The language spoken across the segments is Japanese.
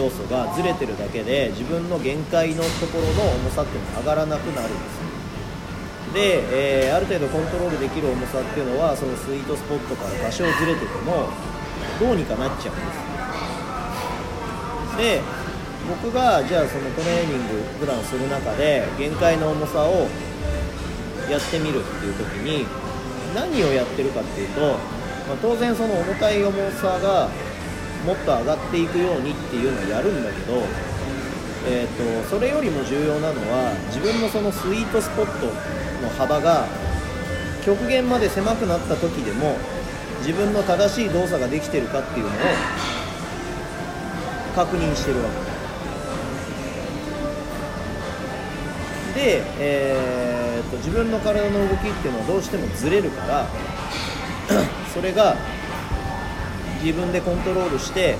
要素がずれてるだけで自分の限界のところの重さっていうのが上がらなくなるんです。で、えー、ある程度コントロールできる重さっていうのはそのスイートスポットから多少ずれててもどうにかなっちゃうんです。で僕がじゃあそのトレーニング普段する中で限界の重さをやってみるっていう時に何をやってるかっていうと、まあ、当然その重たい重さがもっと上がっていくようにっていうのをやるんだけど、えーと、それよりも重要なのは自分のそのスイートスポットの幅が極限まで狭くなった時でも自分の正しい動作ができてるかっていうのを確認してるわけ。で、えーと、と自分の体の動きっていうのはどうしてもずれるから それが自分でコントロールして、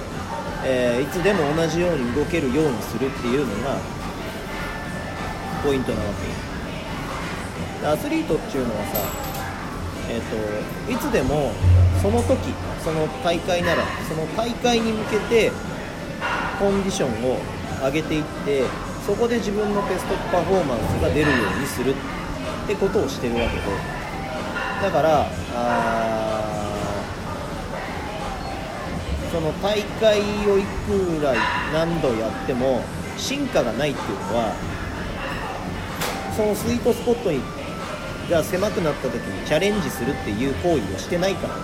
えー、いつでも同じように動けるようにするっていうのがポイントなわけ。アスリートっていうのはさ、えーと、いつでもその時その大会ならその大会に向けてコンディションを上げていってそこで自分のベストパフォーマンスが出るようにするってことをしてるわけで。だからあその大会をいくら何度やっても進化がないっていうのはそのスイートスポットにが狭くなった時にチャレンジするっていう行為をしてないから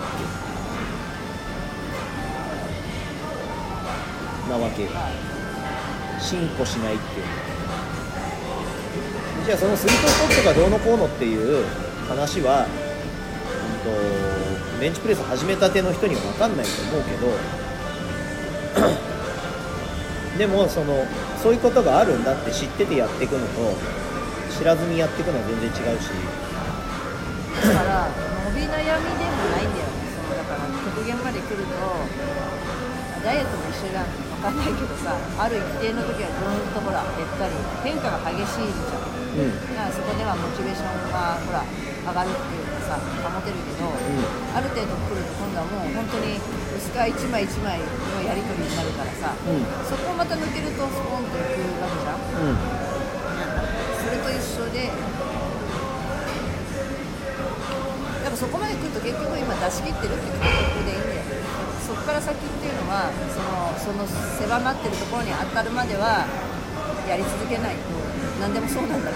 なわけよ進歩しないっていうじゃあそのスイートスポットがどうのこうのっていう話は、うんとベンチプレス始めたての人には分かんないと思うけど でもそのそういうことがあるんだって知っててやっていくのと知らずにやっていくのは全然違うし。だから伸び悩みでもないんだよね。そのだから極限まで来るとダイエットも一緒じゃん分かんないけどさある一定の時はぐーんとほら減ったり変化が激しいじゃん、うん、だからそこではモチベーションがほら上がるっていうかさ保てるけど、うん、ある程度来ると今度はもう本当に薄皮一枚一枚のやり取りになるからさ、うん、そこをまた抜けるとスポンといくわけじゃん、それと一緒でやっぱそこまで来ると結局今出し切ってるって感覚でいいんだよそこから先っていうのはそのその狭まってるところに当たるまではやり続けないと何でもそうなんだ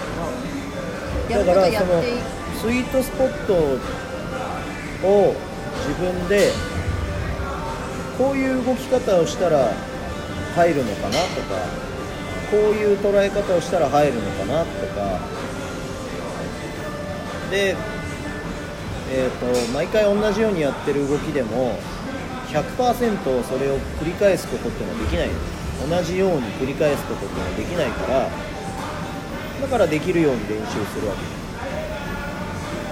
けどやることやっていく。スイートスポットを自分でこういう動き方をしたら入るのかなとかこういう捉え方をしたら入るのかなとか。で、えーと毎回同じようにやってる動きでも100%それを繰り返すことってのはできない同じように繰り返すことができないからだからできるように練習するわけ。です